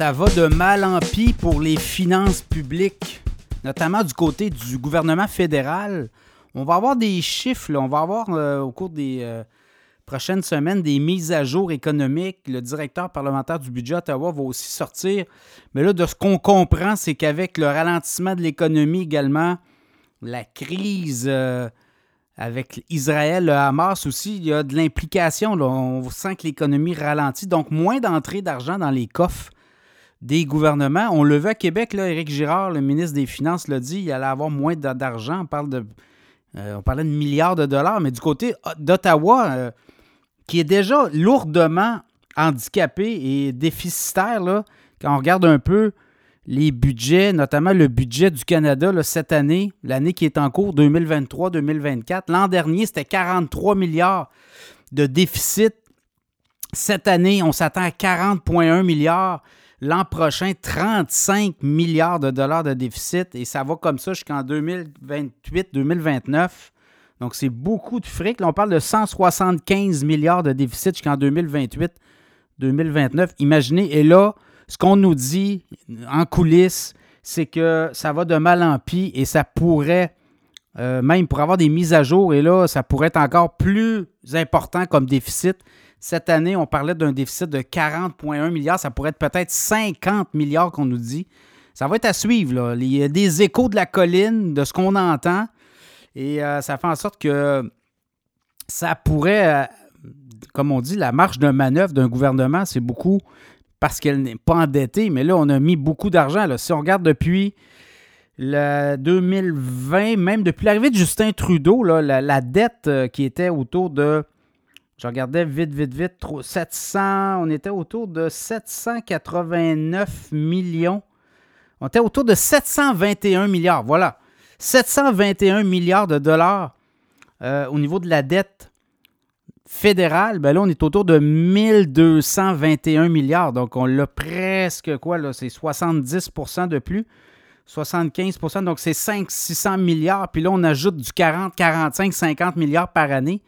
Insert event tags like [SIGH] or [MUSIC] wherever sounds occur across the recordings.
ça va de mal en pis pour les finances publiques, notamment du côté du gouvernement fédéral. On va avoir des chiffres, on va avoir euh, au cours des euh, prochaines semaines des mises à jour économiques. Le directeur parlementaire du budget Ottawa va aussi sortir. Mais là, de ce qu'on comprend, c'est qu'avec le ralentissement de l'économie également, la crise euh, avec Israël, le Hamas aussi, il y a de l'implication. On sent que l'économie ralentit, donc moins d'entrée d'argent dans les coffres des gouvernements. On le veut à Québec, là, Éric Girard, le ministre des Finances, l'a dit, il allait avoir moins d'argent. On parle de. Euh, on parlait de milliards de dollars, mais du côté d'Ottawa, euh, qui est déjà lourdement handicapé et déficitaire, là, quand on regarde un peu les budgets, notamment le budget du Canada cette année, l'année qui est en cours, 2023-2024. L'an dernier, c'était 43 milliards de déficit. Cette année, on s'attend à 40,1 milliards. L'an prochain, 35 milliards de dollars de déficit et ça va comme ça jusqu'en 2028-2029. Donc, c'est beaucoup de fric. Là, on parle de 175 milliards de déficit jusqu'en 2028-2029. Imaginez, et là, ce qu'on nous dit en coulisses, c'est que ça va de mal en pis et ça pourrait, euh, même pour avoir des mises à jour, et là, ça pourrait être encore plus important comme déficit. Cette année, on parlait d'un déficit de 40,1 milliards. Ça pourrait être peut-être 50 milliards qu'on nous dit. Ça va être à suivre. Il y a des échos de la colline, de ce qu'on entend. Et euh, ça fait en sorte que ça pourrait, euh, comme on dit, la marge de manœuvre d'un gouvernement, c'est beaucoup parce qu'elle n'est pas endettée. Mais là, on a mis beaucoup d'argent. Si on regarde depuis le 2020, même depuis l'arrivée de Justin Trudeau, la, dette euh, qui était autour de je regardais vite, vite, vite. 700, on était autour de 789 millions. On était autour de 721 milliards. Voilà. 721 milliards de dollars euh, au niveau de la dette fédérale. Ben là, on est autour de 1221 milliards. Donc, on l'a presque, quoi, là? C'est 70% de plus. 75% donc c'est 500-600 milliards. Puis là, on ajoute du 40, 45, 50 milliards par année.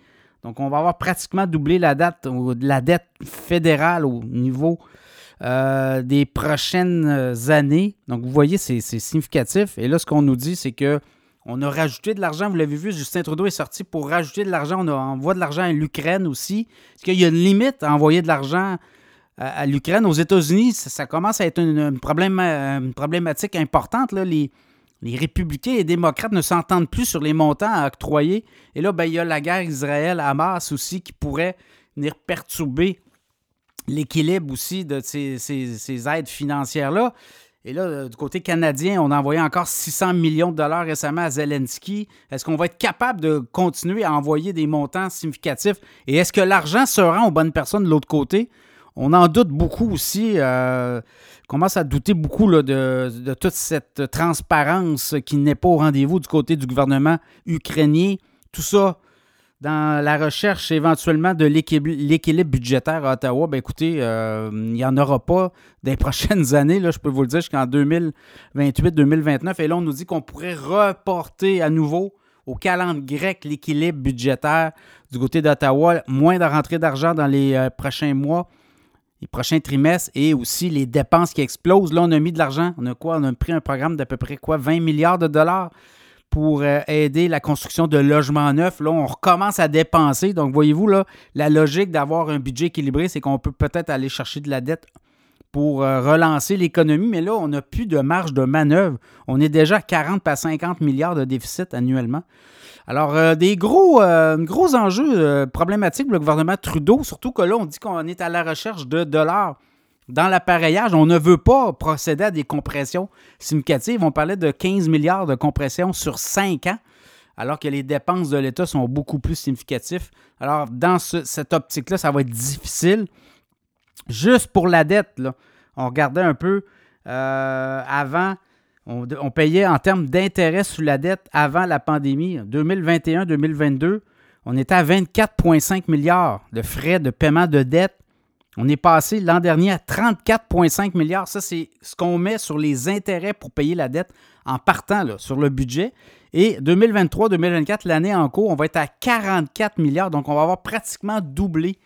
Donc, on va avoir pratiquement doublé la, date, la dette fédérale au niveau euh, des prochaines années. Donc, vous voyez, c'est significatif. Et là, ce qu'on nous dit, c'est que on a rajouté de l'argent. Vous l'avez vu, Justin Trudeau est sorti pour rajouter de l'argent. On a envoyé de l'argent à l'Ukraine aussi. Est-ce qu'il y a une limite à envoyer de l'argent à, l'Ukraine? Aux États-Unis, ça, commence à être une, problème, une problématique importante. Là. Les, les républicains et les démocrates ne s'entendent plus sur les montants à octroyer. Et là, ben, il y a la guerre Israël-Hamas aussi qui pourrait venir perturber l'équilibre aussi de ces, aides financières-là. Et là, euh, du côté canadien, on a envoyé encore 600 millions de dollars récemment à Zelensky. Est-ce qu'on va être capable de continuer à envoyer des montants significatifs? Et est-ce que l'argent se rend aux bonnes personnes de l'autre côté? On en doute beaucoup aussi. Euh, commence à douter beaucoup de, toute cette transparence qui n'est pas au rendez-vous du côté du gouvernement ukrainien. Tout ça dans la recherche éventuellement de l'équilibre budgétaire à Ottawa, ben écoutez, euh, il n'y en aura pas les [LAUGHS] prochaines années, là, je peux vous le dire, jusqu'en 2028-2029. Et là, on nous dit qu'on pourrait reporter à nouveau au calendrier grec l'équilibre budgétaire du côté d'Ottawa, moins de rentrée d'argent dans les euh, prochains mois les prochains trimestres et aussi les dépenses qui explosent. Là, on a mis de l'argent. On a quoi? On a pris un programme d'à peu près quoi? 20 milliards de dollars pour euh, aider la construction de logements neufs. Là, on recommence à dépenser. Donc, voyez-vous, là, la logique d'avoir un budget équilibré, c'est qu'on peut peut-être aller chercher de la dette pour euh, relancer l'économie, mais là, on n'a plus de marge de manœuvre. On est déjà à 40 à 50 milliards de déficit annuellement. Alors, euh, des gros, euh, gros enjeux problématiques pour le gouvernement Trudeau, surtout que là, on dit qu'on est à la recherche de dollars dans l'appareillage. On ne veut pas procéder à des compressions significatives. On parlait de 15 milliards de compressions sur 5 ans, alors que les dépenses de l'État sont beaucoup plus significatives. Alors, dans cette optique-là, ça va être difficile. Juste pour la dette, on regardait un peu euh, avant, on, payait en termes d'intérêt sur la dette avant la pandémie, 2021-2022, on était à 24,5 milliards de frais de paiement de dette. On est passé l'an dernier à 34,5 milliards. Ça, c'est ce qu'on met sur les intérêts pour payer la dette en partant sur le budget. Et 2023-2024, l'année en cours, on va être à 44 milliards. Donc, on va avoir pratiquement doublé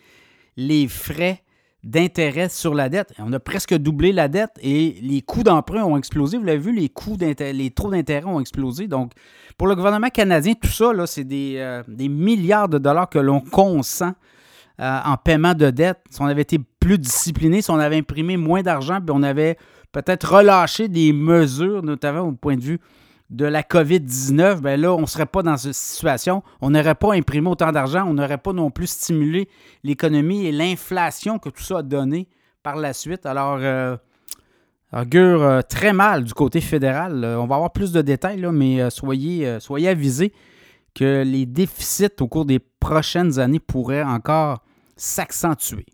les frais d'intérêt sur la dette. On a presque doublé la dette et les coûts d'emprunt ont explosé. Vous l'avez vu, les coûts les taux d'intérêt ont explosé. Donc, pour le gouvernement canadien, tout ça, c'est des, euh, des, milliards de dollars que l'on consent euh, en paiement de dette. Si on avait été plus discipliné, si on avait imprimé moins d'argent, puis on avait peut-être relâché des mesures, notamment au point de vue de la COVID-19, ben là, on ne serait pas dans cette situation. On n'aurait pas imprimé autant d'argent, on n'aurait pas non plus stimulé l'économie et l'inflation que tout ça a donné par la suite. Alors, euh, augure euh, très mal du côté fédéral. Euh, on va avoir plus de détails, mais soyez, soyez avisés que les déficits au cours des prochaines années pourraient encore s'accentuer.